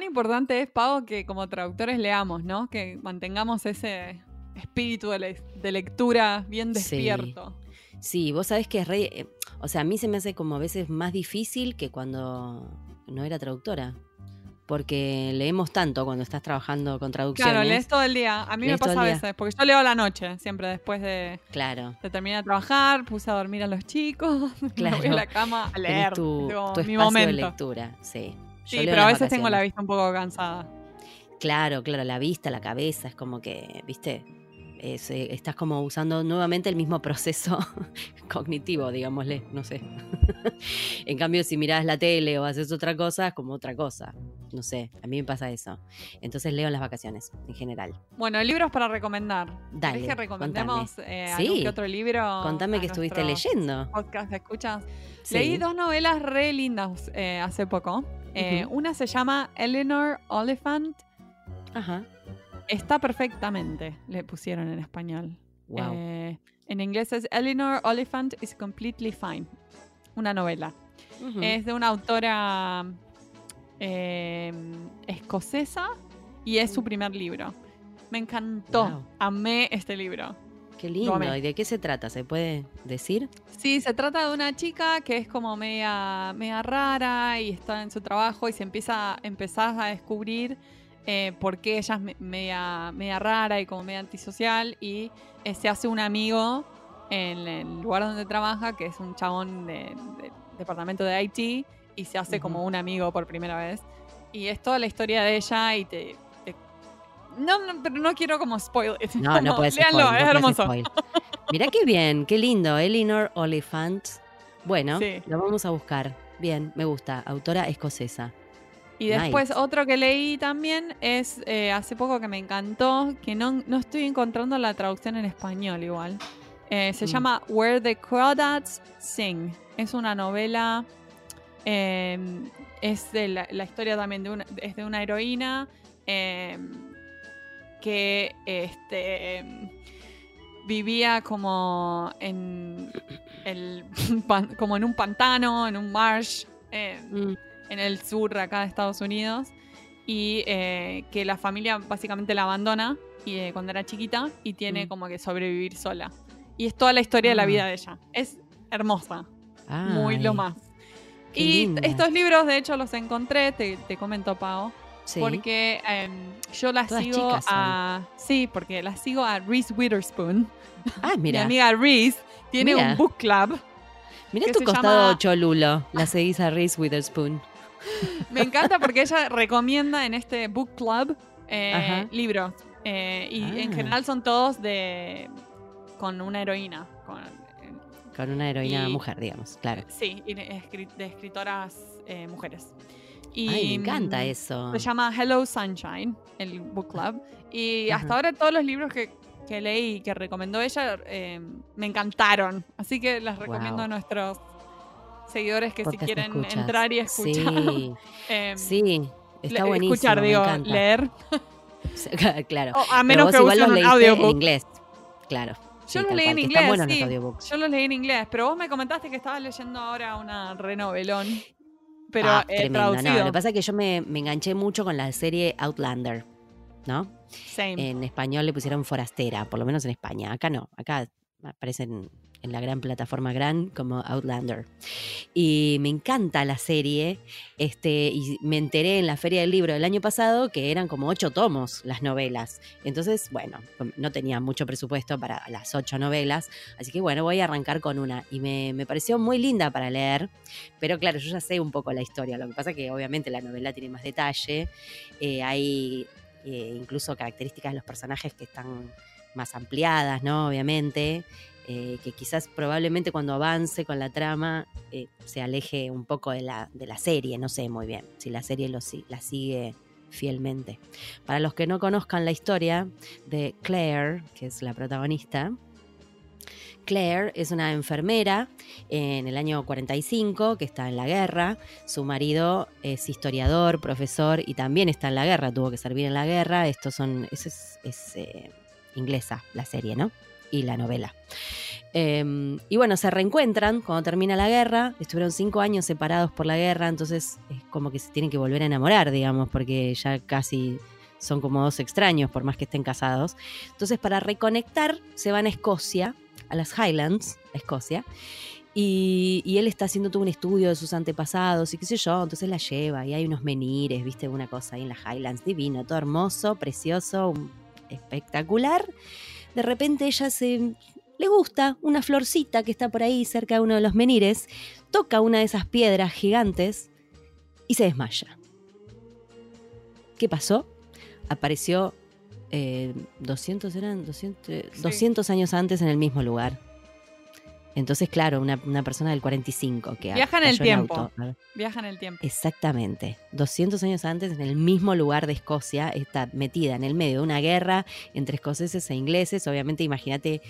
cuán importante es, Pau, que como traductores leamos, ¿no? Que mantengamos ese espíritu de, lectura bien despierto. Sí. vos sabés que es re... Eh, o sea, a mí se me hace como a veces más difícil que cuando no era traductora porque leemos tanto cuando estás trabajando con traducciones. Claro, lees todo el día. A mí me pasa a veces, porque yo leo a la noche, siempre después de, claro. de terminar de trabajar, puse a dormir a los chicos, claro. me voy a la cama a leer. Tu, tu mi momento. de lectura, sí. Sí, pero a veces tengo la vista un poco cansada. Claro, claro, la vista, la cabeza, es como que, viste, eh, estás como usando nuevamente el mismo proceso cognitivo, digámosle, no sé. en cambio, si miras la tele o haces otra cosa, es como otra cosa. No sé, a mí me pasa eso. Entonces leo en las vacaciones, en general. Bueno, libros para recomendar. Dale. que recomendemos eh, algún que otro libro? Contame que estuviste leyendo. Podcast, ¿escuchas? Leí dos novelas re lindas eh, hace poco. Una se llama Eleanor Oliphant. Ajá. Está perfectamente, le pusieron en español. Eh, en inglés es Eleanor Oliphant is Completely Fine, una novela. Es de una autora em, escocesa y es su mm. primer libro. Me encantó, amé este libro. Qué lindo. ¿Y de qué se trata? ¿Se puede decir? Sí, se trata de una chica que es como media, media rara y está en su trabajo y se empieza, empezás a descubrir eh, porque ella es media, media rara y como media antisocial y eh, se hace un amigo en el lugar donde trabaja, que es un chabón del departamento de Haití, y se hace como un amigo por primera vez. Y es toda la historia de ella y te... No, pero no quiero como spoil No, no puedes Léanlo, es hermoso. Mirá qué bien, qué lindo. Elinor Oliphant. Bueno, lo vamos a buscar. Bien, me gusta. Autora escocesa. Y después otro que leí también es eh, hace poco que me encantó, que no, no, estoy encontrando la traducción en español igual. Eh, se mm. llama Where the Crawdads Sing. Es una novela, em, es de la, historia también de una, es de una heroína em, que este, vivía como en, el, como en un pantano, en un marsh. Em, mm en el sur acá de Estados Unidos y eh, que la familia básicamente la abandona y, eh, cuando era chiquita y tiene mm. como que sobrevivir sola. Y es toda la historia de la ah. vida de ella. Es hermosa. Muy lo más. Y estos libros, de hecho, los encontré, te, te comento, Pau. Porque em, yo las sigo a. Sí, porque las sigo a Reese Witherspoon. Ah, mira. Mi amiga Reese tiene un book club. Mira tu costado cholulo. La seguís a Reese Witherspoon. Me encanta porque ella recomienda en este book club eh, libros. Eh, y en ah. general son todos de con una heroína. Con, una heroína mujer, digamos, claro. Sí, de escritoras eh, mujeres. Y me encanta eso. Se llama Hello Sunshine, el book club. Y hasta ahora todos los libros que, que leí y que recomendó ella me encantaron. Así que les recomiendo a nuestros seguidores que si quieren entrar y escuchar. Sí, em, sí está buenísimo. Escuchar, digo, leer. claro. a menos que usen un audiobook. en inglés. Claro. Yo lo leí en inglés. Sí. Yo lo leí en inglés, pero vos me comentaste que estabas leyendo ahora una renovelón. Pero ah, eh, traducido. No, lo que pasa es que yo me, me, enganché mucho con la serie Outlander, ¿no? Same. En español le pusieron Forastera, por lo menos en España. Acá no, acá aparecen en la gran plataforma Gran como Outlander. Y me encanta la serie, este, y me enteré en la Feria del Libro del año pasado que eran como ocho tomos las novelas. Entonces, bueno, no tenía mucho presupuesto para las ocho novelas, así que bueno, voy a arrancar con una. Y me, pareció muy linda para leer, pero claro, yo ya sé un poco la historia, lo que pasa que obviamente la novela tiene más detalle, eh, hay eh, incluso características de los personajes que están más ampliadas, ¿no? Obviamente. Eh, que quizás probablemente cuando avance con la trama eh, se aleje un poco de la, de la, serie, no sé muy bien si la serie la sigue fielmente. Para los que no conozcan la historia de Claire, que es la protagonista, Claire es una enfermera en el año 45 que está en la guerra. Su marido es historiador, profesor y también está en la guerra, tuvo que servir en la guerra. Estos son, eso es, eh, inglesa la serie, ¿no? Y la novela. Em, y bueno, se reencuentran cuando termina la guerra. Estuvieron cinco años separados por la guerra, entonces es como que se tienen que volver a enamorar, digamos, porque ya casi son como dos extraños, por más que estén casados. Entonces, para reconectar, se van a Escocia, a las Highlands, a Escocia. Y, y él está haciendo todo un estudio de sus antepasados y qué sé yo, entonces la lleva y hay unos menires, viste, una cosa ahí en las Highlands, divino, todo hermoso, precioso, espectacular. De repente ella se le gusta una florcita que está por ahí cerca de uno de los menires, toca una de esas piedras gigantes y se desmaya. ¿Qué pasó? Apareció 200, eh, eran 200, años antes en el mismo lugar. Entonces, claro, una, persona del 45 que viaja en el tiempo. viaja en el tiempo. Exactamente. 200 años antes, en el mismo lugar de Escocia, está metida en el medio de una guerra entre escoceses e ingleses. Obviamente, imagínate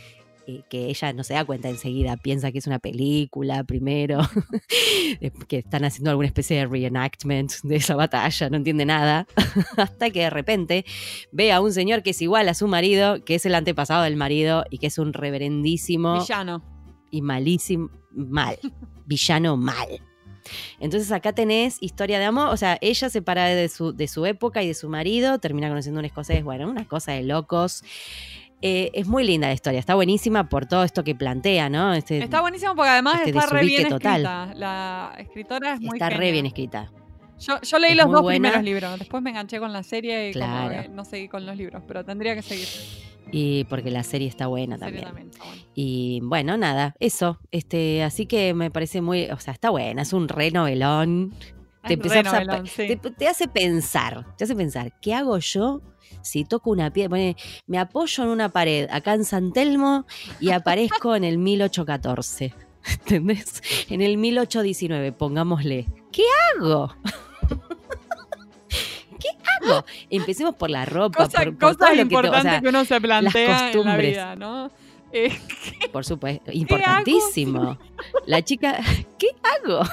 que ella no se da cuenta enseguida, piensa que es una película primero, que están haciendo alguna especie de reenactment de esa batalla, no entiende nada, hasta que de repente ve a un señor que es igual a su marido, que es el antepasado del marido y que es un reverendísimo... Villano. Y malísimo, mal, villano mal. Entonces acá tenés historia de amor, o sea, ella se para de su, de su época y de su marido, termina conociendo un escocés, bueno, una cosa de locos. Eh, es muy linda la historia, está buenísima por todo esto que plantea, ¿no? Este, está buenísimo porque además este está re bien escrita. La escritora es muy Está re bien escrita. Yo, leí los dos primeros libros, después me enganché con la serie y no seguí con los libros, pero tendría que seguir. Y porque la serie está buena también. Y bueno, nada, eso. Este, así que me parece muy, o sea, está buena, es un re novelón. Te, te, hace pensar, te hace pensar, ¿qué hago yo si toco una piedra, me apoyo en una pared acá en San Telmo y aparezco en el 1814. ¿Entendés? En el 1819, pongámosle. ¿Qué hago? Empecemos por la ropa, por, por todo lo que, que, uno se plantea en la vida, ¿no? Eh, por supuesto, importantísimo. La chica, ¿qué hago?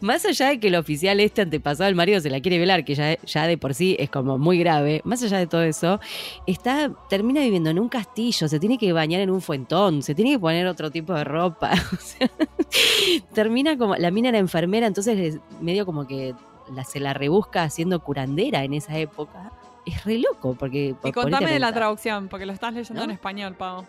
más allá de que el oficial este antepasado del marido se la quiere velar, que ya, ya de por sí es como muy grave, más allá de todo eso, está, termina viviendo en un castillo, se tiene que bañar en un fuentón, se tiene que poner otro tipo de ropa. termina como, la mina era enfermera, entonces medio como que la, se la rebusca haciendo curandera en esa época. Es re loco, porque... Y contame de la traducción, porque lo estás leyendo en español, Pau.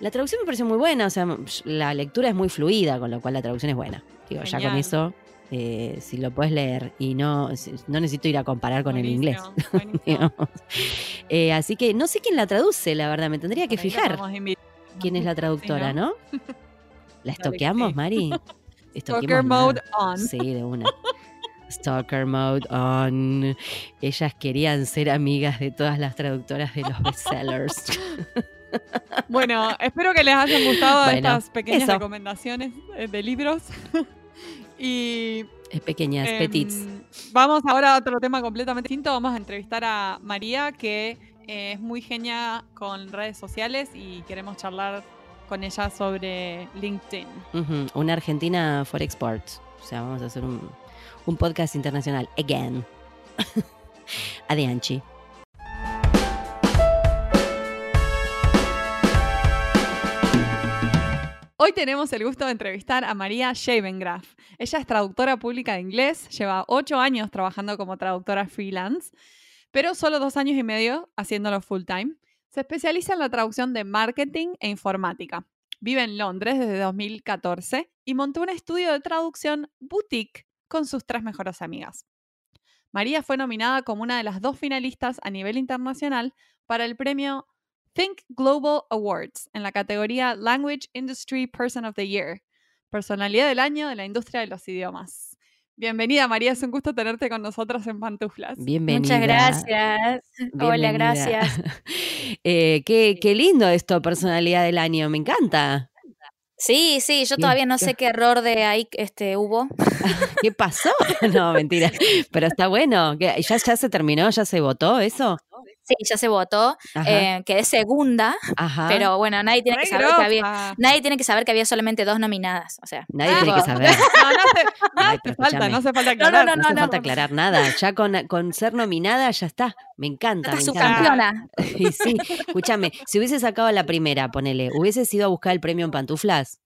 La traducción me pareció muy buena, o sea, la lectura es muy fluida, con lo cual la traducción es buena. Digo, ya con eso, eh, si lo puedes leer y no, no necesito ir a comparar con el inglés. Eh, así que no sé quién la traduce, la verdad, me tendría que fijar quién es la traductora, ¿no? ¿La estoqueamos, Mari? Stalker mode on. Sí, de una. Stalker mode on. Ellas querían ser amigas de todas las traductoras de los bestsellers. Bueno, espero que les hayan gustado estas pequeñas recomendaciones de libros. y. Pequeñas, eh, petits. Vamos ahora a otro tema completamente distinto. Vamos a entrevistar a María, que eh, es muy genia con redes sociales y queremos charlar con ella sobre LinkedIn. Una Argentina for Exports. O sea, vamos a hacer un, un podcast internacional. Again. Adianchi. Hoy tenemos el gusto de entrevistar a María Shavengraf. Ella es traductora pública de inglés, lleva ocho años trabajando como traductora freelance, pero solo dos años y medio haciéndolo full time. Se especializa en la traducción de marketing e informática. Vive en Londres desde 2014 y montó un estudio de traducción boutique con sus tres mejores amigas. María fue nominada como una de las dos finalistas a nivel internacional para el premio Think Global Awards en la categoría Language Industry Person of the Year, personalidad del año de la industria de los idiomas. Bienvenida María, es un gusto tenerte con nosotros en Pantuflas. Bienvenida. Muchas gracias. Hola, gracias. Eh, qué, qué lindo esto, personalidad del año, me encanta. Sí, sí, yo todavía no sé qué error de ahí este, hubo. ¿Qué pasó? No, mentira. Pero está bueno. ¿Ya, ¿Ya se terminó? ¿Ya se votó eso? Sí, ya se votó. Eh, quedé segunda, Ajá. pero bueno, nadie tiene que saber que había, grosa. nadie tiene que saber que había solamente dos nominadas. O sea, Nadie tiene que saber. No, no hace, no Ay, falta, no hace falta No, no, aclarar. no, No hace no. falta aclarar nada. Ya con, con ser nominada ya está. Me encanta. esta Me subcampeona. encanta. Y sí, escúchame, si hubiese sacado la primera, ponele, ¿hubieses ido a buscar el premio en pantuflas?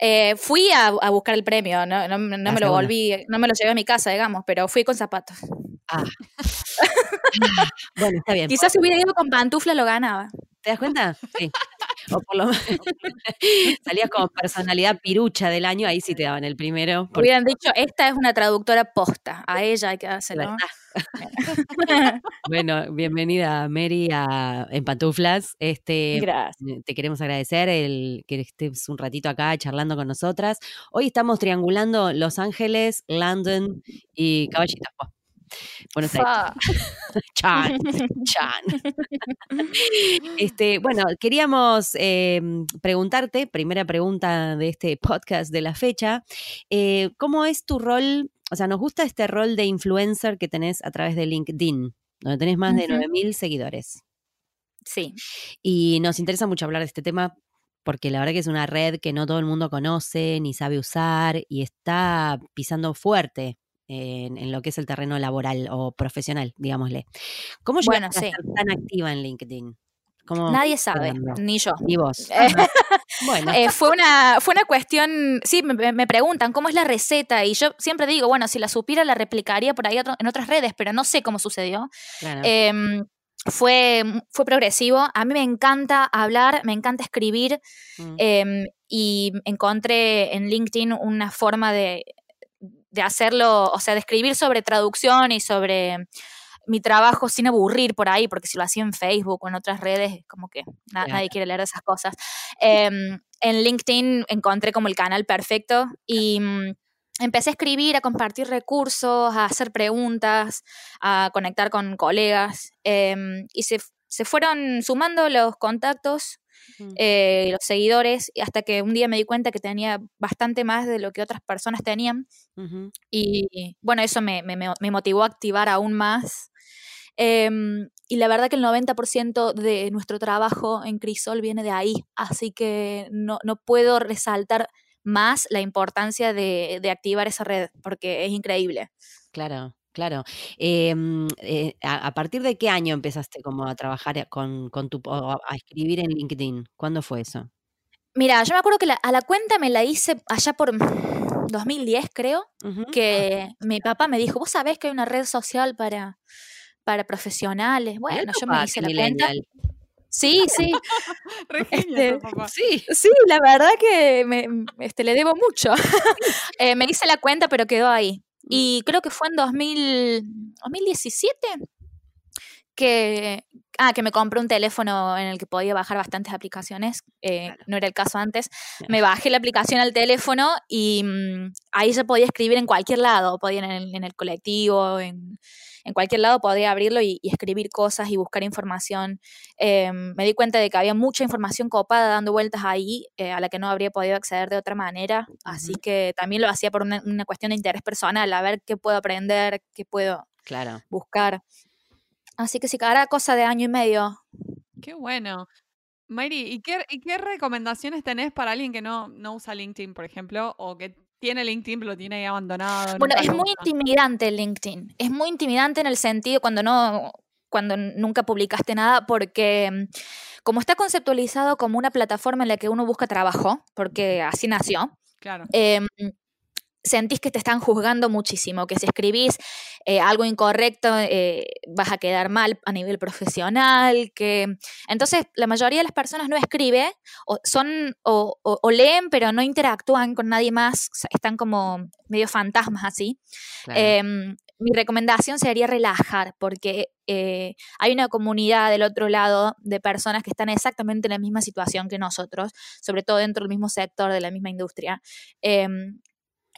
Eh, fui a, a buscar el premio, no, no, no La me lo volví, no me lo llevé a mi casa, digamos, pero fui con zapatos. Ah. bueno, está bien. Quizás si hubiera ido con pantufla lo ganaba. ¿Te das cuenta? Sí. O por lo menos salías como personalidad pirucha del año, ahí sí te daban el primero. porque Hubieran dicho, esta es una traductora posta, a ella hay que dárselo. Bueno, bienvenida Mary a En Pantuflas. Este, Gracias. te queremos agradecer el que estés un ratito acá charlando con nosotras. Hoy estamos triangulando Los Ángeles, London y Caballito. Buenos Aires. Fa. Chan, chan. Este, bueno, queríamos eh, preguntarte, primera pregunta de este podcast de la fecha, eh, ¿cómo es tu rol? O sea, nos gusta este rol de influencer que tenés a través de LinkedIn, donde tenés más de Ujú. 9.000 seguidores. Sí, Y nos interesa mucho hablar de este tema porque la verdad que es una red que no todo el mundo conoce ni sabe usar y está pisando fuerte en, en lo que es el terreno laboral o profesional, digámosle. ¿Cómo Bueno, llegaste a ser tan activa en LinkedIn? ¿Cómo nadie sabe, ni yo. Ni vos. Eh, Bueno, Eh, fue, una, fue una cuestión, sí, me, me preguntan cómo es la receta y yo siempre digo, bueno, si la supiera la replicaría por ahí otro- en otras redes, pero no sé cómo sucedió. claro. Em, fue, fue progresivo, a mí me encanta hablar, me encanta escribir Mm, em, y encontré en LinkedIn una forma de, de hacerlo, o sea, de escribir sobre traducción y sobre mi trabajo sin aburrir por ahí, porque si lo hacía en Facebook o en otras redes, es como que na- Claro. nadie quiere leer de esas cosas. Em, en LinkedIn encontré como el canal perfecto y mm, empecé a escribir, a compartir recursos, a hacer preguntas, a conectar con colegas em, y se, se fueron sumando los contactos mm, eh, los seguidores, y hasta que un día me di cuenta que tenía bastante más de lo que otras personas tenían. Y bueno, eso me, me- me- me motivó a activar aún más. Em, y la verdad que el 90% de nuestro trabajo en Crisol viene de ahí, así que no, no puedo resaltar más la importancia de, de activar esa red, porque es increíble. Claro, claro. Em, eh, a, a partir de qué año empezaste como a trabajar con, con tu, o a a escribir en LinkedIn? ¿Cuándo fue eso? Mira, yo me acuerdo que la- a la cuenta me la hice allá por 2010, creo. Que mi papá me dijo, vos sabés que hay una red social para, para profesionales. Bueno, yo me hice la cuenta. Sí, sí, Este, papá. Sí. sí, la verdad que me, este, le debo mucho. Eh, me hice la cuenta, pero quedó ahí. Y creo que fue en 2000, 2017 que, ah, que me compré un teléfono en el que podía bajar bastantes aplicaciones. eh, Claro. No era el caso antes. Claro. Me bajé la aplicación al teléfono y mm, ahí ya podía escribir en cualquier lado. Podía en el, en el colectivo, en, en cualquier lado podía abrirlo y, y escribir cosas y buscar información. Eh, me di cuenta de que había mucha información copada dando vueltas ahí eh, a la que no habría podido acceder de otra manera. Así que también lo hacía por una, una cuestión de interés personal, a ver qué puedo aprender, qué puedo Claro. buscar. Así que sí, hará cosa de año y medio. Qué bueno. Mayri, ¿y qué, y qué recomendaciones tenés para alguien que no, no usa LinkedIn, por ejemplo, o que tiene LinkedIn pero lo tiene ahí abandonado? Bueno, es muy intimidante LinkedIn. Es muy intimidante en el sentido cuando no, cuando nunca publicaste nada, porque mm, como está conceptualizado como una plataforma en la que uno busca trabajo, porque así nació, Claro. em, sentís que te están juzgando muchísimo, que si escribís eh, algo incorrecto eh, vas a quedar mal a nivel profesional, que entonces la mayoría de las personas no escribe, o son, o, o- o leen, pero no interactúan con nadie más, o sea, están como medio fantasmas así. claro. Em, mi recomendación sería relajar, porque eh, hay una comunidad del otro lado de personas que están exactamente en la misma situación que nosotros, sobre todo dentro del mismo sector, de la misma industria.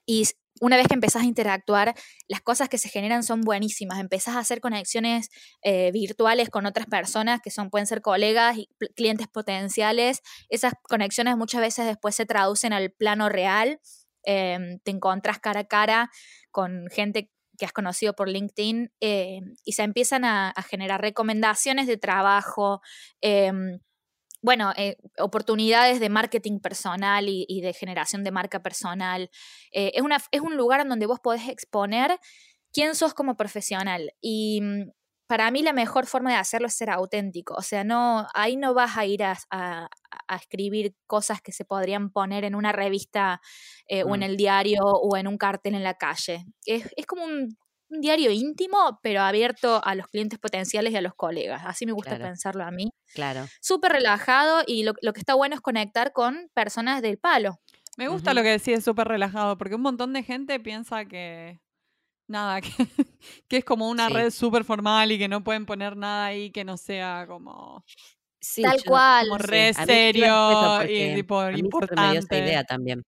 Y una vez que empezás a interactuar, las cosas que se generan son buenísimas. Empezás a hacer conexiones eh, virtuales con otras personas que son, pueden ser colegas y clientes potenciales. Esas conexiones muchas veces después se traducen al plano real. Em, te encontrás cara a cara con gente que has conocido por LinkedIn eh, y se empiezan a, generar recomendaciones de trabajo, em, bueno, eh, oportunidades de marketing personal y, de generación de marca personal. Eh, es, una, es un lugar en donde vos podés exponer quién sos como profesional. Y mm, para mí la mejor forma de hacerlo es ser auténtico. O sea, no, ahí no vas a ir a, escribir cosas que se podrían poner en una revista o en mm. el diario o en un cartel en la calle. Es, es como un un diario íntimo, pero abierto a los clientes potenciales y a los colegas. Así me gusta pensarlo a mí. Claro. Súper relajado y lo, que está bueno es conectar con personas del palo. Me gusta lo que decís, súper relajado, porque un montón de gente piensa que nada, que, es como una red súper formal y que no pueden poner nada ahí que no sea como... Tal cual. Como re serio y tipo importante. idea también.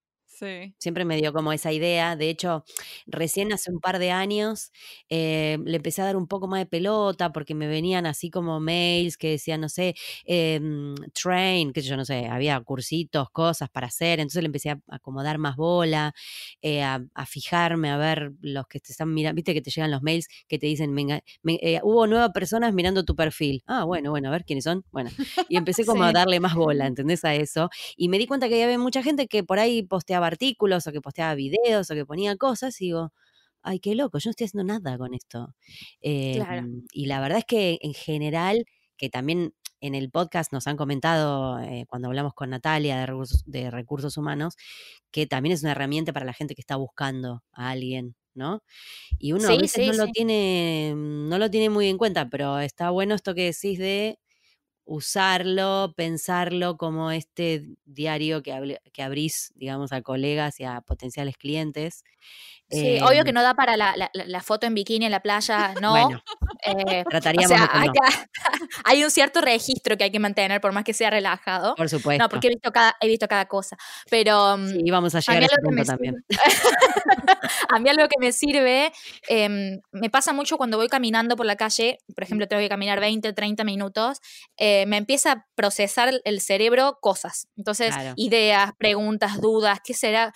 Siempre me dio como esa idea. De hecho, recién hace un par de años eh, le empecé a dar un poco más de pelota porque me venían así como mails que decían, no sé, em, train, sé yo, no sé, había cursitos, cosas para hacer. Entonces le empecé a, acomodar más bola, eh, a, fijarme, a ver los que te están mirando. Viste que te llegan los mails que te dicen, venga, eh, hubo nuevas personas mirando tu perfil. Ah, bueno, bueno, a ver quiénes son. Bueno, y empecé como a darle más bola, ¿entendés? A eso. Y me di cuenta que había mucha gente que por ahí posteaba artículos o que posteaba videos o que ponía cosas y digo, ay, qué loco, yo no estoy haciendo nada con esto. Em, y la verdad es que en general, que también en el podcast nos han comentado eh, cuando hablamos con Natalia de recursos, de recursos humanos, que también es una herramienta para la gente que está buscando a alguien, ¿no? Y uno a veces no lo tiene, no lo tiene muy en cuenta, pero está bueno esto que decís de usarlo, pensarlo como este diario que, que abrís, digamos, a colegas y a potenciales clientes. Sí, obvio que em no da para la, foto en bikini en la playa, no. Bueno, eh, trataríamos o sea, hay, hay, un cierto registro que hay que mantener, por más que sea relajado. Por supuesto. No, porque he visto cada, he visto cada cosa. Pero. Sí, vamos a llegar a, ese punto también. a mí algo que me sirve, em, me pasa mucho cuando voy caminando por la calle, por ejemplo, tengo que caminar 20, 30 minutos, eh, me empieza a procesar el cerebro cosas. Entonces, ideas, preguntas, dudas, ¿qué será?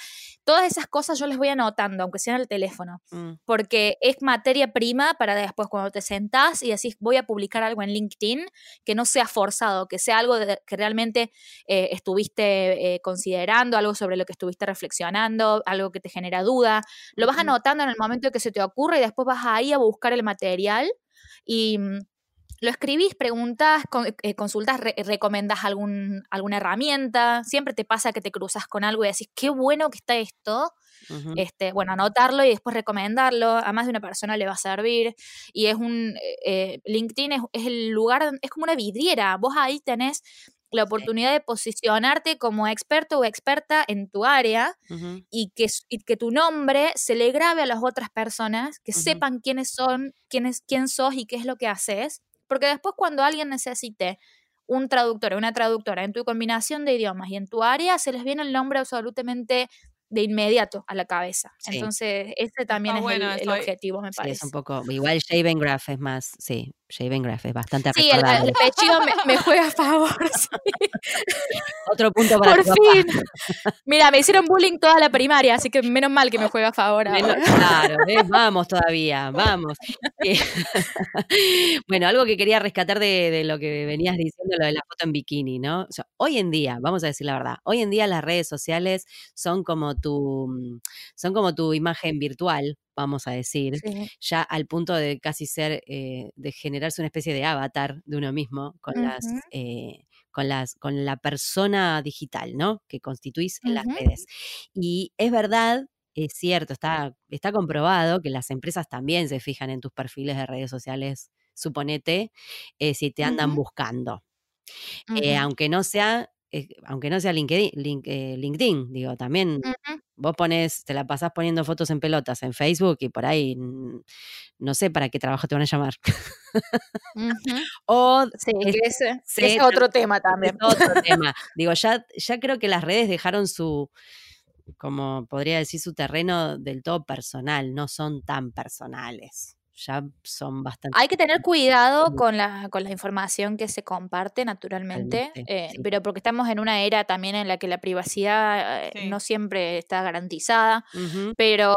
Todas esas cosas yo les voy anotando, aunque sea en el teléfono, mm. porque es materia prima para después cuando te sentás y decís voy a publicar algo en LinkedIn, que no sea forzado, que sea algo que realmente eh, estuviste eh, considerando, algo sobre lo que estuviste reflexionando, algo que te genera duda. Lo vas anotando en el momento que se te ocurre y después vas ahí a buscar el material y mm, lo escribís, preguntas, eh, consultas, recomendás algún, alguna herramienta, siempre te pasa que te cruzas con algo y decís, qué bueno que está esto. este, bueno, anotarlo y después recomendarlo, a más de una persona le va a servir. Y es un, eh, LinkedIn es, el lugar, es como una vidriera, vos ahí tenés la oportunidad de posicionarte como experto o experta en tu área y, que, que tu nombre se le grabe a las otras personas, que sepan quiénes son, quién, quién sos y qué es lo que haces porque después cuando alguien necesite un traductor o una traductora en tu combinación de idiomas y en tu área, se les viene el nombre absolutamente de inmediato a la cabeza. Entonces, ese también es el, objetivo, me parece. es un poco, igual Shaven Graph es más, sí, Shaven Graph es bastante Sí, el, el, pechido me, juega a favor. Otro punto para Por fin. Mira, me hicieron bullying toda la primaria, así que menos mal que me juega a favor. claro, vamos todavía, vamos. Eh, bueno, algo que quería rescatar de, lo que venías diciendo, lo de la foto en bikini, ¿no? hoy en día, vamos a decir la verdad, hoy en día las redes sociales son como tu, mm, son como tu imagen virtual, vamos a decir, ya al punto de casi ser, eh, de generarse una especie de avatar de uno mismo con las, eh, con las, con la persona digital, ¿no? Que constituís en las redes. Y es verdad, es cierto, está, está comprobado que las empresas también se fijan en tus perfiles de redes sociales, suponete, eh, si te andan buscando. aunque no sea eh, aunque no sea LinkedIn, eh, LinkedIn digo, también vos pones, te la pasás poniendo fotos en pelotas en Facebook y por ahí no sé para qué trabajo te van a llamar. o sí, ese, es otro tema también. otro tema. Digo, ya, ya creo que las redes dejaron su, como podría decir, su terreno del todo personal, no son tan personales ya son bastante... Hay que tener cuidado con la, con la información que se comparte naturalmente, eh, pero porque estamos en una era también en la que la privacidad eh, no siempre está garantizada, pero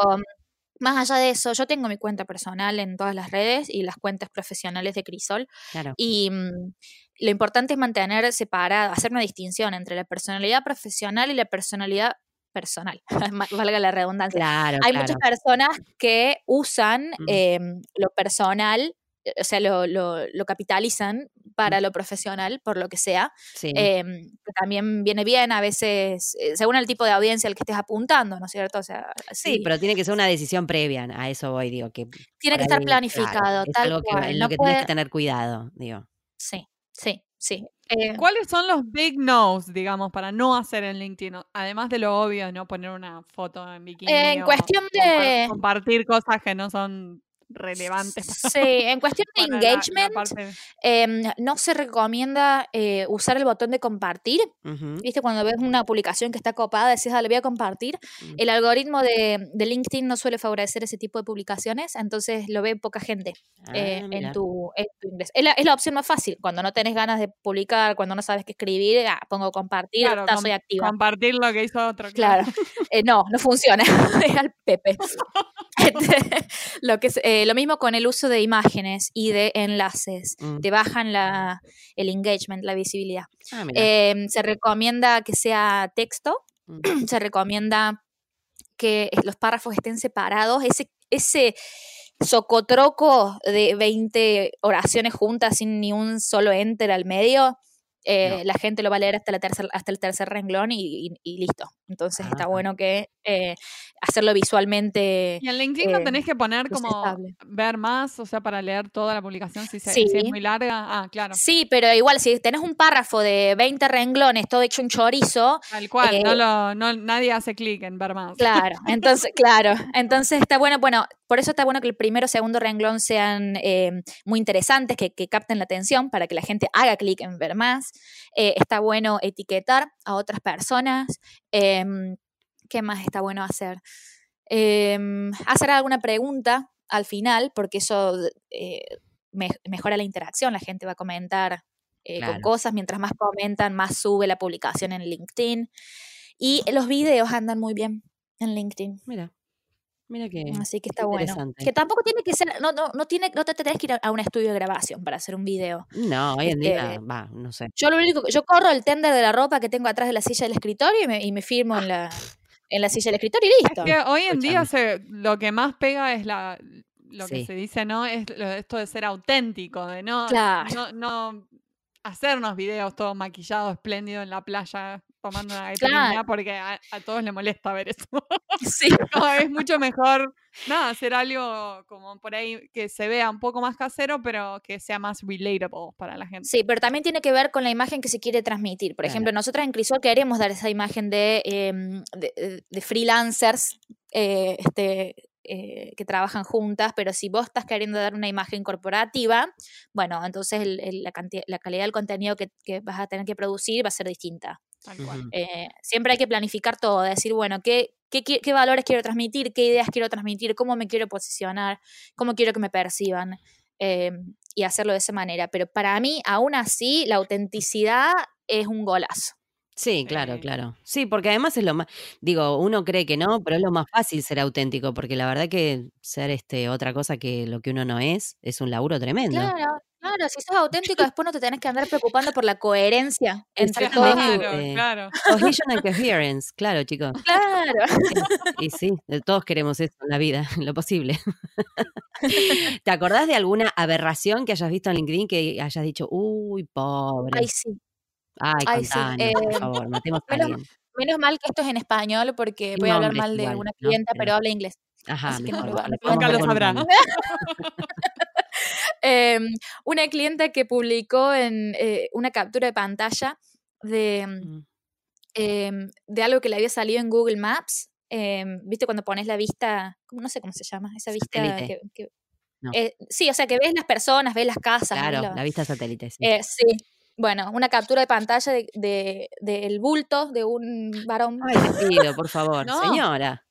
más allá de eso, yo tengo mi cuenta personal en todas las redes y las cuentas profesionales de Crisol. Claro. Y mm, lo importante es mantener separada, hacer una distinción entre la personalidad profesional y la personalidad personal, valga la redundancia. Claro, Hay claro. muchas personas que usan Mm. em, lo personal, eh, o sea, lo, lo- lo capitalizan para lo profesional, por lo que sea. Sí. em, que también viene bien a veces, eh, según el tipo de audiencia al que estés apuntando, ¿no es cierto? O sea, Sí, sí, pero tiene que ser una decisión previa, a eso voy, digo, que tiene que estar ahí, claro, planificado, es tal algo que, cual. en No lo que puede, que tener cuidado, digo. sí, sí, sí. eh, ¿Cuáles son los big no's, digamos, para no hacer en LinkedIn? Además de lo obvio, no poner una foto en bikini. en o cuestión de, Compartir cosas que no son relevantes. sí, en cuestión de para la- la engagement, parte- em, no se recomienda eh, usar el botón de compartir. ¿Viste? Cuando ves una publicación que está copada, decís, dale, voy a compartir. Mm. El algoritmo de, de LinkedIn no suele favorecer ese tipo de publicaciones, entonces lo ve poca gente Ah, eh, en, tu, en tu ingreso. Es la, es la opción más fácil. Cuando no tenés ganas de publicar, cuando no sabes qué escribir, ah, pongo compartir, Claro, com- soy activa. compartir lo que hizo otro. Claro. Eh, no, no funciona. es al Pepe. Este, lo, que es, eh, lo mismo con el uso de imágenes y de enlaces. Mm. Te bajan la, el engagement, la visibilidad. Ah. Em, se recomienda que sea texto, Mm. se recomienda que los párrafos estén separados. Ese, ese socotroco de 20 oraciones juntas sin ni un solo enter al medio, eh, No. la gente lo va a leer hasta, la tercer, hasta el tercer renglón y, y- y listo. Entonces está Ajá. bueno que eh, hacerlo visualmente. Y en LinkedIn no eh, tenés que poner como ver más, o sea, para leer toda la publicación si, se- Sí. si es muy larga. Ah, claro. Sí, pero igual si tenés un párrafo de 20 renglones, todo hecho un chorizo, Tal cual, no eh, lo, no, nadie hace clic en ver más. Claro, entonces, claro, entonces está bueno, bueno, por eso está bueno que el primero o segundo renglón sean eh, muy interesantes, que, que capten la atención para que la gente haga clic en ver más. Está bueno etiquetar a otras personas. Em, ¿Qué más está bueno hacer? Em, hacer alguna pregunta al final, porque eso eh, me- mejora la interacción, la gente va a comentar eh, con cosas, mientras más comentan, más sube la publicación en LinkedIn. Y los videos andan muy bien en LinkedIn. Mira. Mira que. Así que está bueno. interesante. Que tampoco tiene que ser, no, no, no, tiene, no te tenés que ir a- un estudio de grabación para hacer un video. No, hoy en día, Este, va, no sé. Yo lo único que- yo corro el tender de la ropa que tengo atrás de la silla del escritorio y me, y me firmo en la, en la silla del escritorio y listo. Que hoy en día se, lo que más pega es la lo que Sí. se dice, ¿no? Es lo- esto de ser auténtico, de no, Claro. no, no hacernos videos todo maquillado, espléndido en la playa, tomando una caipirinha, Claro. porque a, a todos les molesta ver eso. Sí. No, es mucho mejor, nada, hacer algo como por ahí que se vea un poco más casero, pero que sea más relatable para la gente. Sí, pero también tiene que ver con la imagen que se quiere transmitir. Por Claro. ejemplo, nosotras en Crisol queremos dar esa imagen de, em, de, de- de freelancers eh, este, eh, que trabajan juntas, pero si vos estás queriendo dar una imagen corporativa, bueno, entonces el- el- la, canti- la calidad del contenido que, que vas a tener que producir va a ser distinta. Tal cual. Ujú. Eh, siempre hay que planificar todo, decir, bueno, ¿qué, qué, qué valores quiero transmitir? ¿Qué ideas quiero transmitir? ¿Cómo me quiero posicionar? ¿Cómo quiero que me perciban? Eh, y hacerlo de esa manera. Pero para mí, aún así, la autenticidad es un golazo. Sí, claro, claro. Sí, porque además es lo más, digo, uno cree que no, pero es lo más fácil ser auténtico, porque la verdad que ser este otra cosa que lo que uno no es, es un laburo tremendo. Claro, claro, si sos auténtico, después no te tenés que andar preocupando por la coherencia entre todo. Exactamente. Claro, eh, claro. Cohesion and coherence, claro, chicos. Claro. Y sí, todos queremos eso en la vida, en lo posible. ¿Te acordás de alguna aberración que hayas visto en LinkedIn que hayas dicho, uy, pobre? Ay, sí. Ay, ay, sí, contanos, eh, por favor, matemos a menos- alguien. Menos mal que esto es en español porque voy a hablar mal de igual, una ¿no? clienta, Pero- pero habla inglés. Ajá, así que no mejor. no Nunca lo sabrá. Em, una clienta que publicó en eh, una captura de pantalla de, Mm, em, de algo que le había salido en Google Maps. em, ¿Viste cuando pones la vista? ¿cómo- No sé cómo se llama, esa vista que... que- No. eh, sí, o sea, que ves las personas, ves las casas. Claro, la- la vista satélite, sí. eh, sí. Bueno, una captura de pantalla de, de- del bulto de un varón. Ay, pido, por favor, No. señora.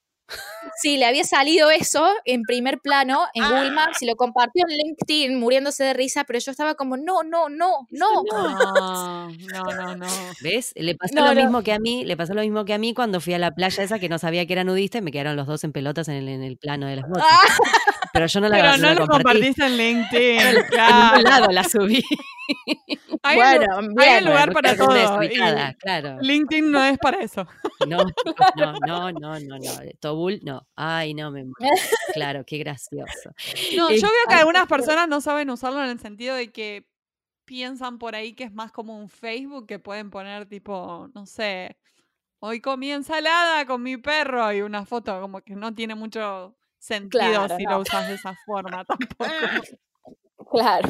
Sí, le había salido eso en primer plano en Google Maps y lo compartió en LinkedIn muriéndose de risa, pero yo estaba como, no, no, no, no. No, no, no, no. ¿Ves? Le pasó No, lo no. mismo que a mí, le pasó lo mismo que a mí cuando fui a la playa esa que no sabía que era nudista y me quedaron los dos en pelotas en el, en el plano de las motos. Ah, Pero yo no la, Pero no lo compartiste en LinkedIn. En claro. ningún lado la subí. Hay, Bueno, lu- hay bien, un lugar no para todo. claro. LinkedIn no es para eso. No, no, no, no, no, no. Tobul, no. Ay, no, me. Claro, qué gracioso. No, yo veo que ay, algunas personas no saben usarlo en el sentido de que piensan por ahí que es más como un Facebook que pueden poner tipo, no sé, hoy comí ensalada con mi perro y una foto como que no tiene mucho sentido Claro, si no. lo usas de esa forma tampoco. Claro.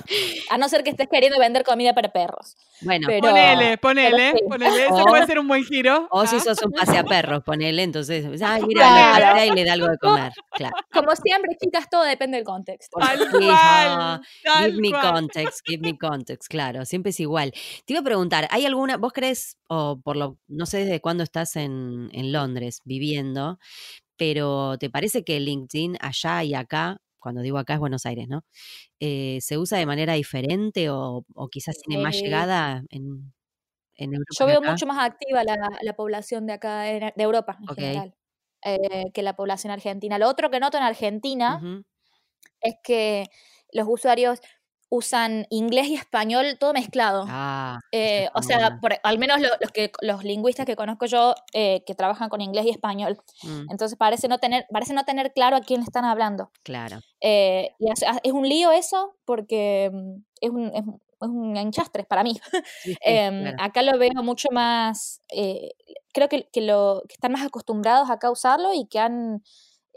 A no ser que estés queriendo vender comida para perros. Bueno, Pero- ponele, ponele, sí. ponele, ese O- puede ser un buen giro. o si ¿ah? sos un paseaperros, ponele, entonces, ay, mira, Claro. la pasea y le da algo de comer. Claro. Como siempre, chicas, todo depende del contexto. Tal Sí, cual, ah, tal Give me cual. context, give me context, claro, siempre es igual. Te iba a preguntar, ¿hay alguna, vos crees, o por lo, no sé desde cuándo estás en, en Londres viviendo, pero ¿te parece que LinkedIn allá y acá, cuando digo acá es Buenos Aires, ¿no? Eh, ¿Se usa de manera diferente o, o quizás tiene más Eh, llegada en, en Europa? Yo veo acá? mucho más activa la, la población de acá, en- de Europa en general, eh, que la población argentina. Lo otro que noto en Argentina es que los usuarios usan inglés y español todo mezclado. Ah, Eh, o sea, por- al menos lo- los, que, los lingüistas que conozco yo eh, que trabajan con inglés y español. mm, Entonces parece no tener, parece no tener claro a quién le están hablando. claro. Eh, y es, es un lío eso porque mm, es un, es, es un enchastre para mí. Sí, sí, Em, claro. Acá lo veo mucho más, creo que, que lo, que están más acostumbrados acá a usarlo y que han,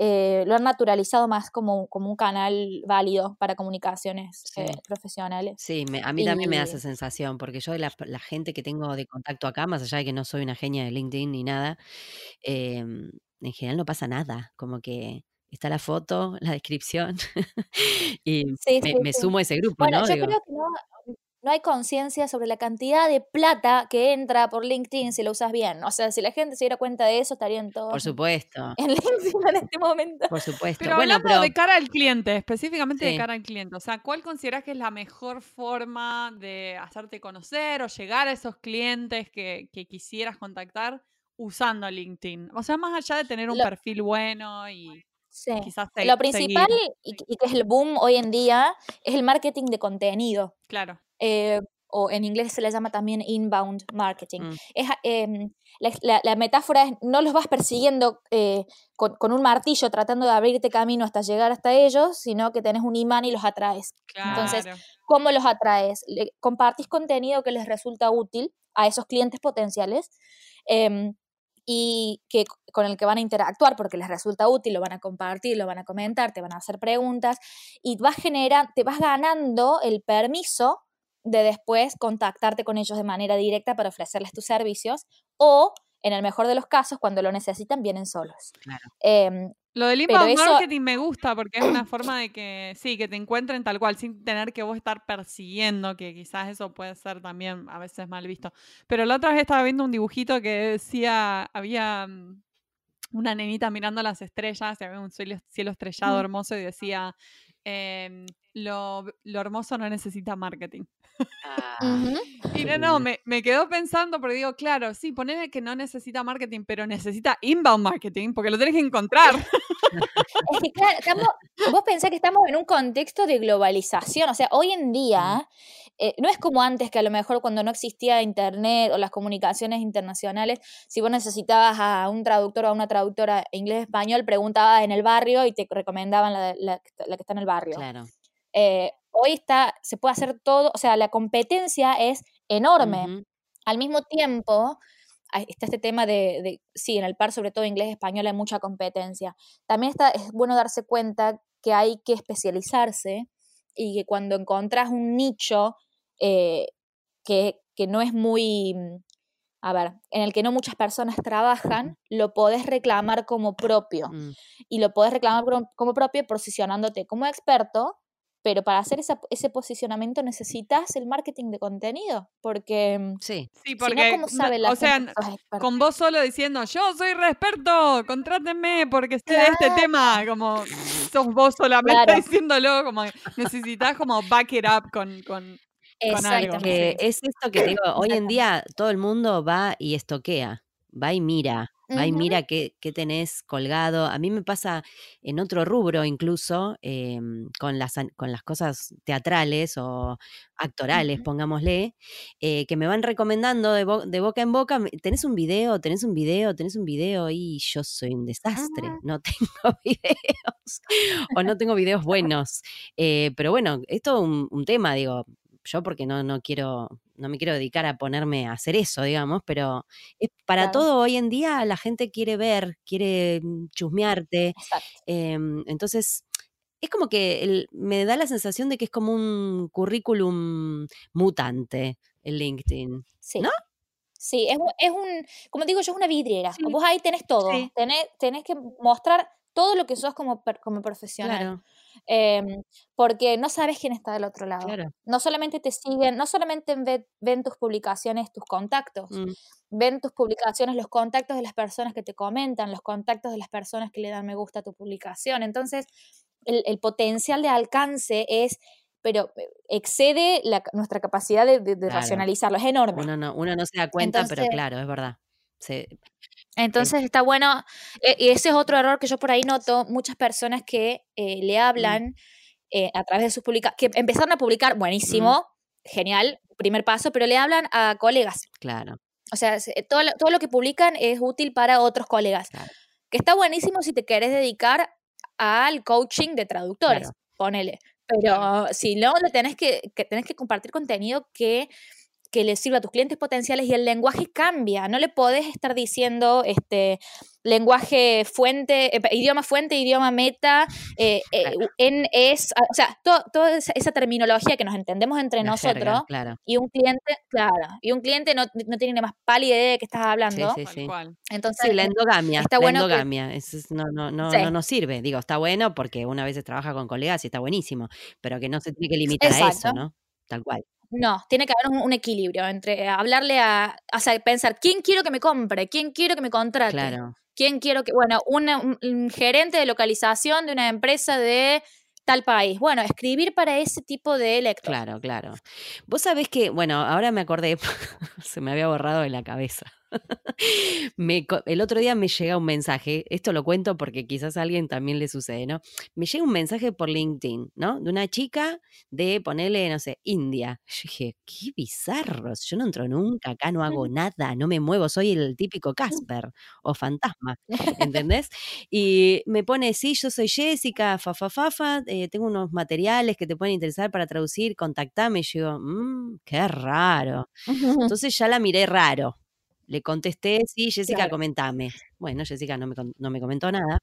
eh, lo han naturalizado más como, como un canal válido para comunicaciones Sí. eh, profesionales. Sí, me- a mí también me da esa sensación, porque yo de la, la gente que tengo de contacto acá, más allá de que no soy una genia de LinkedIn ni nada, em, en general no pasa nada, como que está la foto, la descripción, y Sí, me, sí, me sí. sumo a ese grupo, Bueno, ¿no? yo Digo, creo que no, no hay conciencia sobre la cantidad de plata que entra por LinkedIn si lo usas bien. O sea, si la gente se diera cuenta de eso, estarían todos por supuesto, en LinkedIn en este momento. por supuesto. Pero bueno, hablando pero de cara al cliente, específicamente Sí. de cara al cliente, o sea, ¿cuál consideras que es la mejor forma de hacerte conocer o llegar a esos clientes que, que quisieras contactar usando LinkedIn? O sea, más allá de tener un Lo- perfil bueno y Sí. quizás se- Lo principal seguir. y, que- y que es el boom hoy en día es el marketing de contenido. Claro. eh, o en inglés se le llama también inbound marketing. Mm. Es, em, la, la- la metáfora es, no los vas persiguiendo eh, con, con un martillo tratando de abrirte camino hasta llegar hasta ellos, sino que tenés un imán y los atraes. Claro. Entonces, ¿Cómo los atraes? Le- compartís contenido que les resulta útil a esos clientes potenciales em, y que, con el que van a interactuar porque les resulta útil, lo van a compartir, lo van a comentar, te van a hacer preguntas y vas genera- te vas ganando el permiso de después contactarte con ellos de manera directa para ofrecerles tus servicios o, en el mejor de los casos, cuando lo necesitan, vienen solos. Claro. Em, Lo del inbound eso- marketing me gusta porque es una forma de que, sí, que te encuentren tal cual, sin tener que vos estar persiguiendo, que quizás eso puede ser también a veces mal visto. Pero la otra vez estaba viendo un dibujito que decía, había mm, una nenita mirando las estrellas, y había un cielo, cielo estrellado hermoso y decía, em, lo, lo hermoso no necesita marketing. Ah, Qué no, me, me quedó pensando, porque digo, claro, sí, ponele que no necesita marketing, pero necesita inbound marketing, porque lo tenés que encontrar. Es que claro, estamos, vos pensás que estamos en un contexto de globalización, o sea, hoy en día eh, no es como antes que a lo mejor cuando no existía internet o las comunicaciones internacionales, si vos necesitabas a un traductor o a una traductora inglés-español, preguntabas en el barrio y te recomendaban la, de- la que está- la que está en el barrio. claro. Eh, hoy está, se puede hacer todo, o sea, la competencia es enorme. Al mismo tiempo, está este tema de, de- sí, en el par, sobre todo inglés español, hay mucha competencia. También está, es bueno darse cuenta que hay que especializarse y que cuando encontrás un nicho eh, que, que no es muy, a ver, en el que no muchas personas trabajan, lo podés reclamar como propio. Mm, Y lo podés reclamar como propio posicionándote como experto pero para hacer esa- ese posicionamiento necesitas el marketing de contenido, porque mm, Sí. Sí, si porque, no, ¿cómo sabe la o sea, gente con vos solo diciendo, yo soy re experto, contrátenme porque sé de este Claro. tema, como sos vos solamente Claro. diciéndolo, como necesitas como back it up con, con. Exactamente. Que es esto que digo, hoy en día todo el mundo va y estoquea, va y mira, va y Ujú. mira qué, qué tenés colgado. A mí me pasa en otro rubro incluso, em, con, las, con las cosas teatrales o actorales, pongámosle, eh, que me van recomendando de, bo- de boca en boca, tenés un video, tenés un video, tenés un video y yo soy un desastre, Ah. no tengo videos o no tengo videos buenos. Eh, pero bueno, esto es un, un tema, digo, yo porque no, no quiero, no me quiero dedicar a ponerme a hacer eso, digamos, pero es para Claro. todo hoy en día la gente quiere ver, quiere mm, chusmearte. Exacto. em, entonces, es como que el- me da la sensación de que es como un currículum mutante el LinkedIn. Sí. ¿No? Sí, es, un- es un, como digo yo, es una vidriera. Sí. Vos ahí tenés todo. Sí. Tenés, tenés que mostrar todo lo que sos como, como profesional. Claro, Em, porque no sabes quién está del otro lado. claro. No solamente te siguen, no solamente ve- ven tus publicaciones tus contactos, Mm, ven tus publicaciones los contactos de las personas que te comentan, los contactos de las personas que le dan me gusta a tu publicación. Entonces, el, el potencial de alcance es, pero eh, excede la- nuestra capacidad de, de- de Claro. racionalizarlo, es enorme. Uno, no, uno no se da cuenta, pero claro, es verdad. Se- Entonces está bueno, eh, y ese es otro error que yo por ahí noto, muchas personas que eh, le hablan eh, a través de sus publicaciones, que empezaron a publicar, buenísimo, genial, primer paso, pero le hablan a colegas. claro, O sea, se- todo lo, todo lo que publican es útil para otros colegas. Claro. Que está buenísimo si te querés dedicar al coaching de traductores, Claro. ponele. Pero si no, le tenés que, que tenés que compartir contenido que, que le sirva a tus clientes potenciales y el lenguaje cambia. No le podés estar diciendo este lenguaje fuente, eh, idioma fuente, idioma meta, eh, eh, Claro. en es, o sea, to- toda esa, esa terminología que nos entendemos entre la nosotros jerga, claro. y un cliente, claro, y un cliente no, no tiene ni más pálida idea de qué estás hablando. Sí, sí. cual. Entonces, Sí, la endogamia. está la bueno que- endogamia. eso es- no, no, no, Sí. no nos sirve. Digo, está bueno porque una vez se trabaja con colegas y está buenísimo, pero que no se tiene que limitar a eso. ¿no? Tal cual. No, tiene que haber un, un equilibrio entre hablarle a, o sea, pensar, ¿quién quiero que me compre? ¿Quién quiero que me contrate? Claro. ¿Quién quiero que, bueno, una- un, un gerente de localización de una empresa de tal país? Bueno, escribir para ese tipo de lector. Claro, claro. Vos sabés que, bueno, ahora me acordé, se me había borrado de la cabeza. Me el otro día me llega un mensaje, esto lo cuento porque quizás a alguien también le sucede, ¿no? Me llega un mensaje por LinkedIn, ¿no? De una chica de ponerle, no sé, India. Yo dije, qué bizarros, yo no entro nunca, acá no hago nada, no me muevo, soy el típico Casper o fantasma, ¿entendés? Y me pone, sí, yo soy Jessica, fa, fa, fa, fa, eh, tengo unos materiales que te pueden interesar para traducir, contactame. Y yo digo, "Mm, qué raro. Entonces ya la miré raro. Le contesté, sí, Jessica, Claro. comentame. Bueno, Jessica no me, no me comentó nada.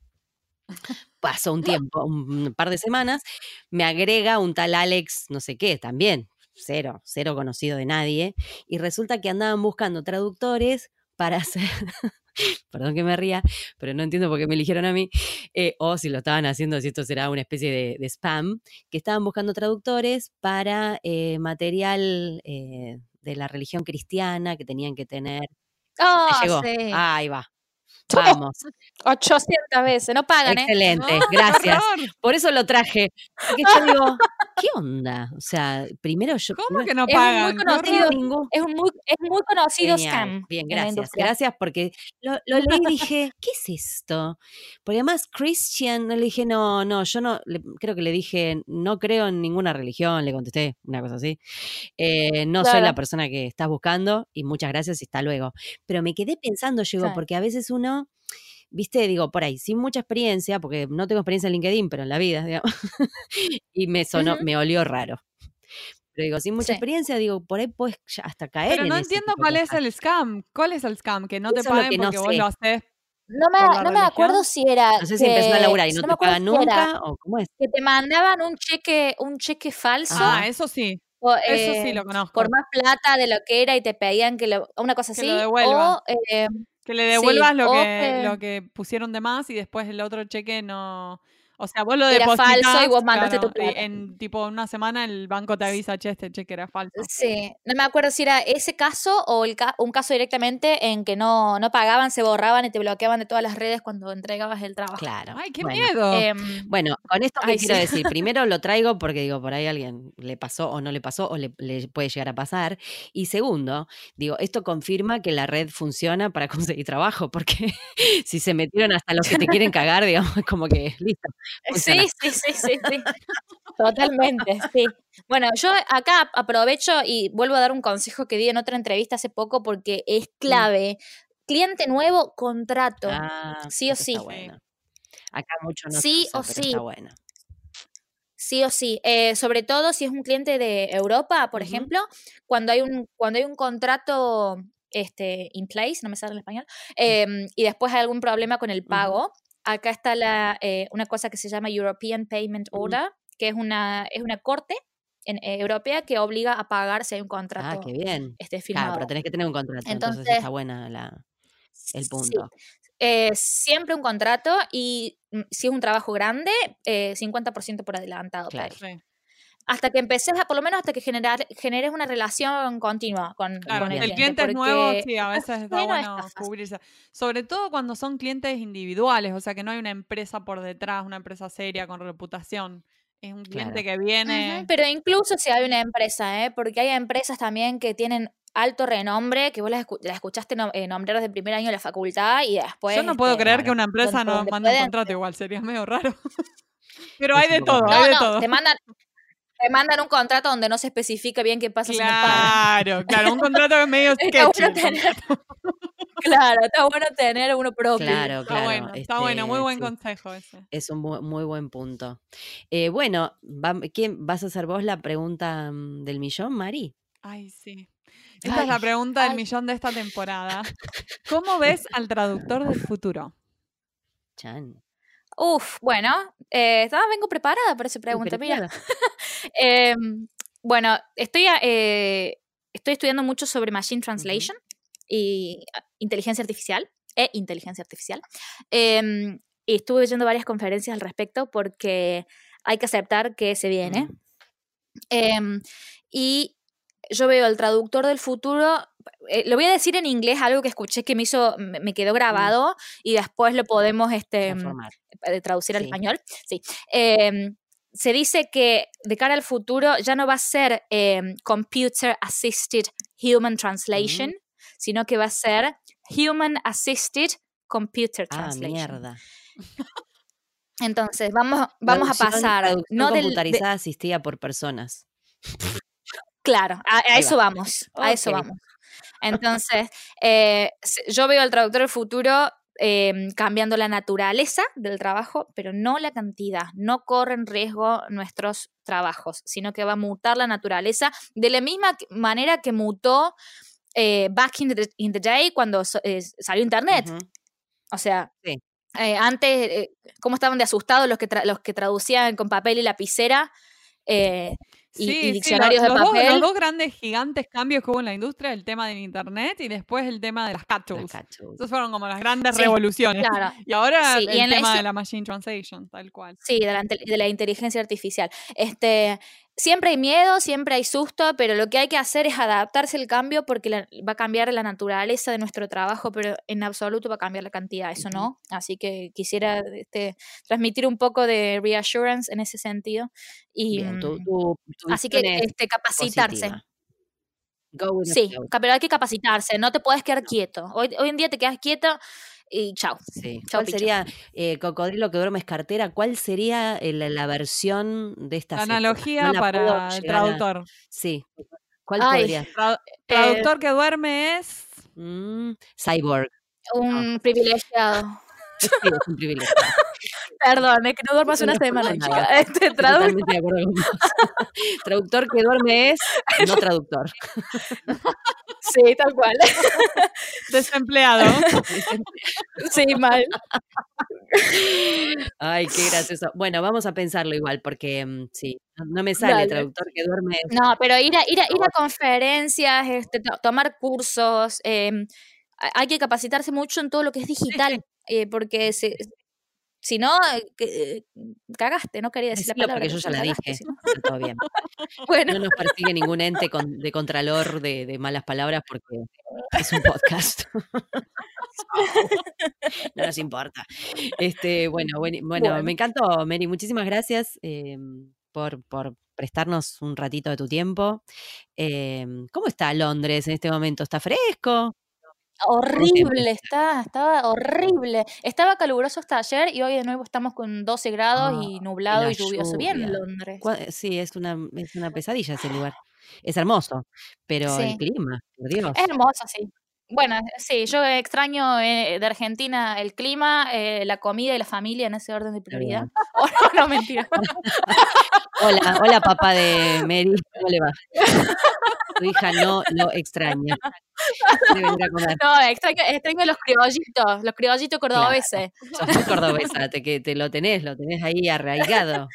Pasó un tiempo, un par de semanas, me agrega un tal Alex, no sé qué, también, cero, cero conocido de nadie, y resulta que andaban buscando traductores para hacer, perdón que me ría, pero no entiendo por qué me eligieron a mí, eh, o si lo estaban haciendo, si esto será una especie de, de spam, que estaban buscando traductores para eh, material eh, de la religión cristiana que tenían que tener. Ah, llegó. sí. Ahí va. Vamos. 800 veces, no pagan, ¿eh? Excelente, gracias. Por eso lo traje. Porque yo digo, ¿qué onda? O sea, primero yo. ¿Cómo que no Es muy pagan? Conocido. Es muy, es muy conocido Genial. scam. Bien, gracias. Gracias porque lo, lo leí y dije, ¿qué es esto? Porque además Christian, le dije, no, no, yo no, le- creo que le dije, no creo en ninguna religión, le contesté, una cosa así. Eh, no soy la persona que estás buscando y muchas gracias y hasta luego. Pero me quedé pensando, yo digo, Claro. porque a veces uno, viste, digo, por ahí, sin mucha experiencia, porque no tengo experiencia en LinkedIn, pero en la vida, digamos, y me sonó, me olió raro. Pero digo, sin mucha Sí. experiencia, digo, por ahí puedes hasta caer Pero no entiendo cuál es el scam. ¿Cuál es el scam? Que no te Eso paguen que no porque vos sé. lo haces. No me, no acuerdo si era. No sé si empezó a que- laburar y no no te pagan si era nunca o cómo es. que te mandaban un cheque, un cheque falso Ah, eso sí. o, Eso sí eh, lo conozco. por más plata de lo que era y te pedían que lo, una cosa Que así. lo. O, eh, Que le Sí, devuelvas lo, que, que- lo que pusieron de más y después el otro cheque no. O sea, vos lo Era falso y vos mandaste claro, tu plata. en tipo una semana el banco te avisa, che, este cheque era falso. Sí, no me acuerdo si era ese caso o el ca- un caso directamente en que no, no pagaban, se borraban y te bloqueaban de todas las redes cuando entregabas el trabajo. Claro. Ay, qué Bueno, miedo. Em, Bueno, con esto que Ay, quiero sí. decir, primero lo traigo porque digo, por ahí alguien le pasó o no le pasó o le, le puede llegar a pasar. Y segundo, digo, esto confirma que la red funciona para conseguir trabajo, porque si se metieron hasta los que te quieren cagar, digamos, como que listo. Sí, sí, sí, sí, sí. Totalmente, sí. Bueno, yo acá aprovecho y vuelvo a dar un consejo que di en otra entrevista hace poco porque es clave. Cliente nuevo, contrato. Ah, Sí o sí. Bueno. Acá mucho no Sí usa, o sí. Está bueno. Sí o sí. Eh, sobre todo si es un cliente de Europa, por ejemplo, cuando hay un, cuando hay un contrato este, in place, no me sale en español, em, y después hay algún problema con el pago, acá está la, eh, una cosa que se llama European Payment. Order, que es una, es una corte en, eh, europea que obliga a pagar si hay un Ah, contrato qué bien. este, Claro, firmado. pero tenés que tener un contrato, entonces, Entonces, está buena la, el sí, punto. eh, siempre un contrato y mm, si es un trabajo grande, eh, 50% por adelantado. Claro. pedir. Sí. Hasta que empeces a, por lo menos hasta que generar, generes una relación continua con, Claro, con el, el cliente. cliente es nuevo, sí, a veces está bueno, cubrirse. Sobre todo cuando son clientes individuales, o sea que no hay una empresa por detrás, una empresa seria con reputación. Es un cliente que viene. Pero incluso si hay una empresa, ¿eh? porque hay empresas también que tienen alto renombre, que vos las, escu- las escuchaste nom- eh, nombrar desde primer año de la facultad y después... Yo no puedo este, creer que una empresa no mande un contrato igual, sería medio raro. Pero hay de todo, hay de no, todo. te mandan, te mandan un contrato donde no se especifica bien qué pasa si no. Claro, claro, un contrato que es medio Está bueno sketchy. el tener-. Claro, está bueno tener uno propio. Claro, Está claro. bueno, está bueno, muy este, buen sí. consejo ese. Es un muy buen punto. Eh, bueno, va- ¿quién, ¿vas a hacer vos la pregunta mm, del millón, Mari? Ay, sí. Esta es la Ay, pregunta del millón de esta temporada. ¿Cómo ves al traductor del futuro? Chan. Uf, bueno, eh, estaba- vengo preparada para esa pregunta, mira. Em, bueno, estoy, a- eh, estoy estudiando mucho sobre Machine Translation y ah, inteligencia artificial e inteligencia artificial. Em, y estuve oyendo varias conferencias al respecto porque hay que aceptar que se viene. Em, y yo veo el traductor del futuro, eh, lo voy a decir en inglés, algo que escuché que me hizo, me me quedó grabado y después lo podemos este, transformar. De traducir al Sí. español, sí. Em, se dice que de cara al futuro ya no va a ser em, Computer Assisted Human Translation, sino que va a ser Human Assisted Computer Ah, Translation. mierda. Entonces, vamos, vamos a pasar, traducción no del, de- computarizada asistida por personas. Claro, a, eso va. vamos, a eso vamos. Entonces, eh, yo veo al traductor del futuro em, cambiando la naturaleza del trabajo, pero no la cantidad. No corren riesgo nuestros trabajos, sino que va a mutar la naturaleza de la misma manera que mutó eh, back in the, in the day cuando eh, salió Internet. O sea, Sí. eh, antes, eh, ¿cómo estaban de asustados los que, los que traducían con papel y lapicera? Y- y Sí, sí, lo- diccionarios de los, dos, los papel. dos grandes gigantes cambios que hubo en la industria, el tema del internet y después el tema de las cachus. Esos fueron como las grandes Sí, revoluciones. Claro, Y ahora Sí, y el tema de la machine translation, tal cual. sí, de la, de la inteligencia artificial. Este, siempre hay miedo, siempre hay susto, pero lo que hay que hacer es adaptarse al cambio porque la- va a cambiar la naturaleza de nuestro trabajo, pero en absoluto va a cambiar la cantidad, eso no. Así que quisiera este, transmitir un poco de reassurance en ese sentido. Y, Bien, mm, así que este, capacitarse. positiva. Sí, pero hay que capacitarse, no te puedes quedar quieto. Hoy, hoy en día te quedas quieto y chao. Sí. Chao, ¿Cuál picho. sería, eh, cocodrilo que duerme es cartera, cuál sería eh, la, la versión de esta analogía No la puedo para el a- traductor. Sí. ¿Cuál Ay. podría Eh, traductor que duerme es. Mm, cyborg. Un privilegiado. Sí, es un privilegio. Perdón, es que no No una semana, nada. chica. Este, traductor que duerme es no traductor. Sí, tal cual. Desempleado. Sí, mal. Ay, qué gracioso. Bueno, vamos a pensarlo igual, porque mm, sí, no, no me sale Dale. traductor que duerme es No, pero ir a, ir a, ir a conferencias, este, to- tomar cursos, em, ha- hay que capacitarse mucho en todo lo que es digital, eh, porque se, Si no, eh, eh, cagaste, no quería decir la Decilo palabra. porque yo ya la cagaste, dije. todo bien. Bueno, No nos persigue ningún ente con- de contralor de, de malas palabras porque es un podcast. no nos importa. Este, bueno, buen- bueno, Bueno. me encantó, Mary. Muchísimas gracias eh, por, por prestarnos un ratito de tu tiempo. Eh, ¿Cómo está Londres en este momento? ¿Está fresco? Horrible, está, estaba horrible. Estaba caluroso hasta ayer y hoy de nuevo estamos con 12 grados y Ah, nublado la y lluvioso. Bien, lluvia. Londres. Cua- Sí, es una, es una pesadilla ese lugar. Es hermoso, pero el clima, por Dios. Es hermoso, sí. Bueno, sí, yo extraño eh, de Argentina el clima, eh, la comida y la familia en ese orden de prioridad. Oh, no, no, mentira. Hola, hola papá de Mary, ¿cómo le va? Tu hija no lo extraña. No, extraño, extraño los criollitos, los criollitos cordobeses. Sos muy cordobesa, te, que te lo tenés, lo tenés ahí arraigado.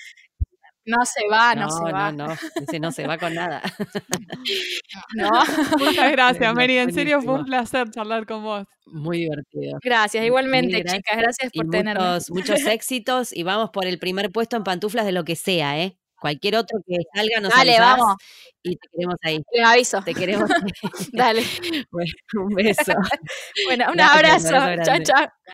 No se va, no, no, se va. no, no, ese no se va con nada. No. Muchas gracias, Mary. En serio fue un placer charlar con vos. Muy divertido. Gracias, igualmente, gracias chicas. Gracias Y por tenerme. muchos, muchos éxitos y vamos por el primer puesto en pantuflas de lo que sea, ¿eh? Cualquier otro que salga nos Dale, avisás vamos. y te queremos ahí. Les aviso. Te queremos ahí. Dale. Bueno, un beso. Bueno, un Gracias, abrazo. Chao, chao.